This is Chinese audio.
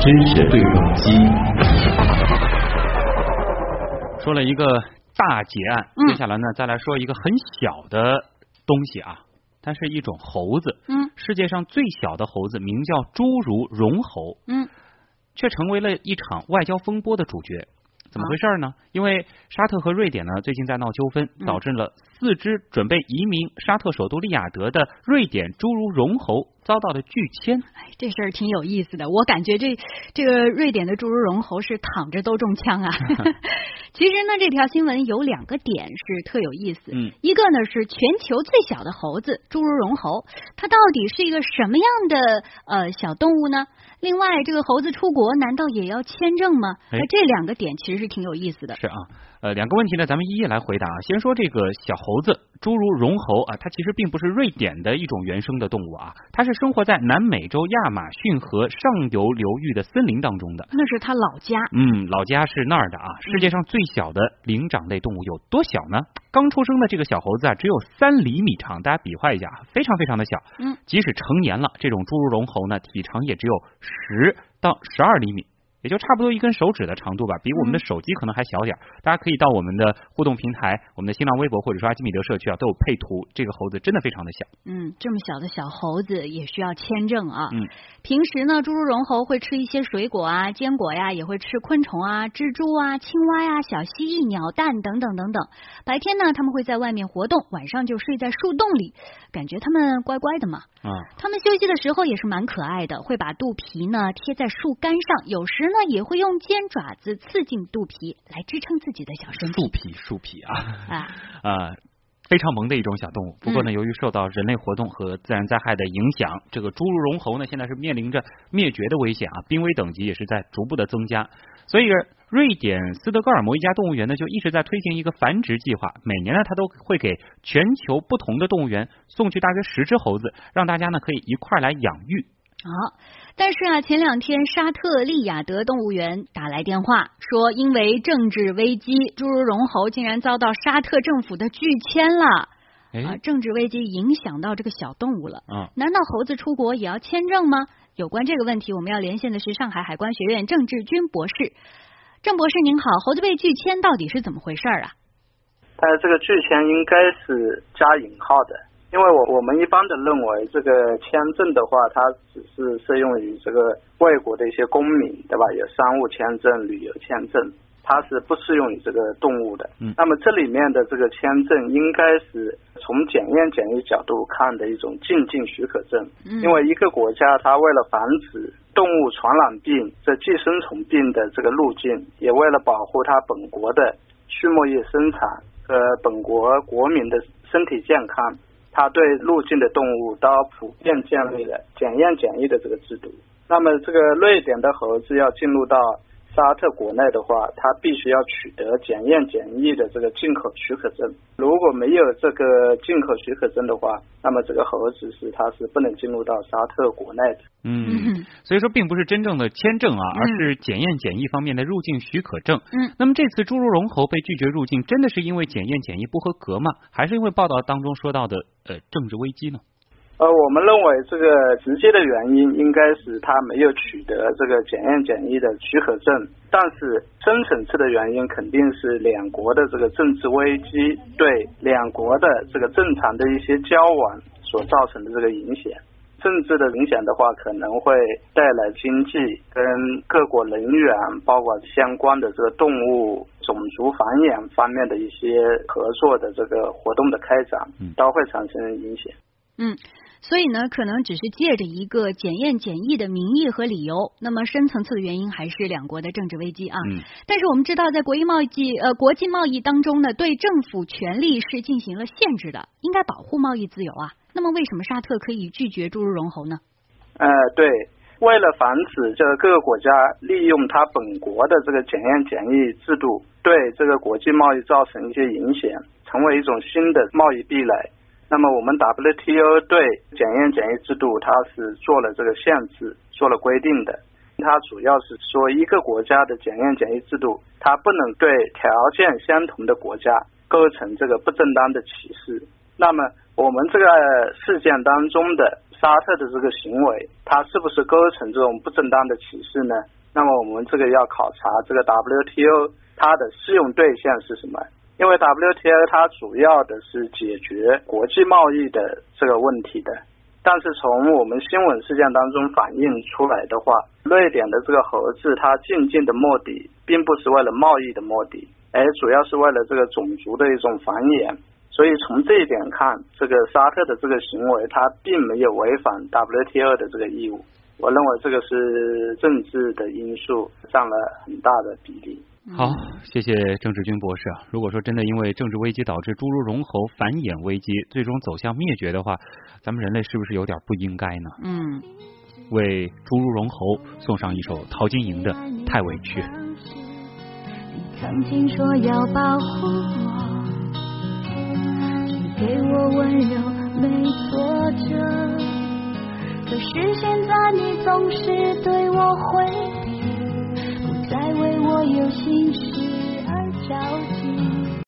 知识对撞机。说了一个大劫案，嗯接下来呢，再来说一个很小的东西啊，它是一种猴子。嗯世界上最小的猴子名叫侏儒绒猴，嗯却成为了一场外交风波的主角。怎么回事呢？因为沙特和瑞典呢最近在闹纠纷，嗯导致了四只准备移民沙特首都利雅得的瑞典侏儒绒猴遭到了拒签。哎，这事儿挺有意思的。我感觉这这个瑞典的侏儒绒猴是躺着都中枪啊。其实呢，这条新闻有两个点是特有意思。嗯，一个呢是全球最小的猴子侏儒绒猴，它到底是一个什么样的呃小动物呢？另外，这个猴子出国难道也要签证吗？哎那这两个点其实是挺有意思的。是啊，呃，两个问题呢，咱们一一来回答啊。先说这个小猴子侏儒绒猴啊，它其实并不是瑞典的一种原生的动物啊，它是生活在南美洲亚马逊河上游流域的森林当中的。那是它老家。嗯，老家是那儿的啊。世界上最小的灵长类动物有多小呢？刚出生的这个小猴子啊，只有三厘米长，大家比划一下啊，非常非常的小。嗯，即使成年了，这种侏儒绒猴呢，体长也只有十到十二厘米。也就差不多一根手指的长度吧，比我们的手机可能还小点儿。大家可以到我们的互动平台、我们的新浪微博或者说阿基米德社区啊，都有配图。这个猴子真的非常的小。嗯，这么小的小猴子也需要签证啊。嗯，平时呢，侏儒绒猴会吃一些水果啊、坚果呀，也会吃昆虫啊、蜘蛛啊、青蛙呀、小蜥蜴、鸟蛋等等等等。白天呢，他们会在外面活动，晚上就睡在树洞里，感觉他们乖乖的嘛。啊、他们休息的时候也是蛮可爱的，会把肚皮呢贴在树干上，有时呢也会用尖爪子刺进肚皮来支撑自己的小身体树皮，树皮啊。啊。啊，非常萌的一种小动物。不过呢，由于受到人类活动和自然灾害的影响，这个侏儒绒猴呢，现在是面临着灭绝的危险啊，濒危等级也是在逐步的增加。所以，瑞典斯德哥尔摩一家动物园呢，就一直在推行一个繁殖计划。每年呢，它都会给全球不同的动物园送去大约十只猴子，让大家呢可以一块儿来养育。好，但是啊，前两天沙特利雅得动物园打来电话，说因为政治危机，侏儒绒猴竟然遭到沙特政府的拒签了。啊，哎，政治危机影响到这个小动物了。啊，难道猴子出国也要签证吗？有关这个问题，我们要连线的是上海海关学院郑志军博士。郑博士您好，猴子被拒签到底是怎么回事儿啊？但是这个拒签应该是加引号的，因为我我们一般的认为这个签证的话，它只是适用于这个外国的一些公民，对吧？有商务签证、旅游签证，它是不适用于这个动物的。嗯那么这里面的这个签证应该是从检验检疫角度看的一种进境许可证，嗯因为一个国家它为了防止动物传染病这寄生虫病的这个路径，也为了保护它本国的畜牧业生产和本国国民的身体健康，它对入境的动物都普遍建立了检验检疫的这个制度。那么这个瑞典的猴子要进入到沙特国内的话，它必须要取得检验检疫的这个进口许可证。如果没有这个进口许可证的话，那么这个猴子是它是不能进入到沙特国内的。嗯，所以说并不是真正的签证啊，而嗯是检验检疫方面的入境许可证。嗯，那么这次侏儒龙猴被拒绝入境，真的是因为检验检疫不合格吗？还是因为报道当中说到的呃政治危机呢？呃，我们认为这个直接的原因应该是他没有取得这个检验检疫的许可证，但是深层次的原因肯定是两国的这个政治危机对两国的这个正常的一些交往所造成的这个影响。政治的影响的话，可能会带来经济跟各国人员，包括相关的这个动物种族繁衍方面的一些合作的这个活动的开展嗯，都会产生影响。嗯，所以呢，可能只是借着一个检验检疫的名义和理由，那么深层次的原因还是两国的政治危机啊。嗯，但是我们知道，在国际贸易呃国际贸易当中呢，对政府权力是进行了限制的，应该保护贸易自由啊。那么为什么沙特可以拒绝注入绒猴呢？呃，对，为了防止这个各个国家利用它本国的这个检验检疫制度对这个国际贸易造成一些影响，成为一种新的贸易壁垒，那么我们 WTO 对检验检疫制度它是做了这个限制，做了规定的。它主要是说一个国家的检验检疫制度，它不能对条件相同的国家构成这个不正当的歧视。那么我们这个事件当中的沙特的这个行为，它是不是构成这种不正当的歧视呢？那么我们这个要考察这个 WTO 它的适用对象是什么？因为 WTO 它主要的是解决国际贸易的这个问题的，但是从我们新闻事件当中反映出来的话，瑞典的这个猴子它进境的目的并不是为了贸易的目的，而主要是为了这个种族的一种繁衍。所以从这一点看，这个沙特的这个行为它并没有违反 WTO 的这个义务。我认为这个是政治的因素占了很大的比例。好，谢谢郑志军博士啊。如果说真的因为政治危机导致侏儒绒猴繁衍危机最终走向灭绝的话，咱们人类是不是有点不应该呢？嗯。为侏儒绒猴送上一首陶晶莹的《太委屈》。你曾经说要保护我，给我温柔没挫折，可是现在你总是对我。所有心事而着急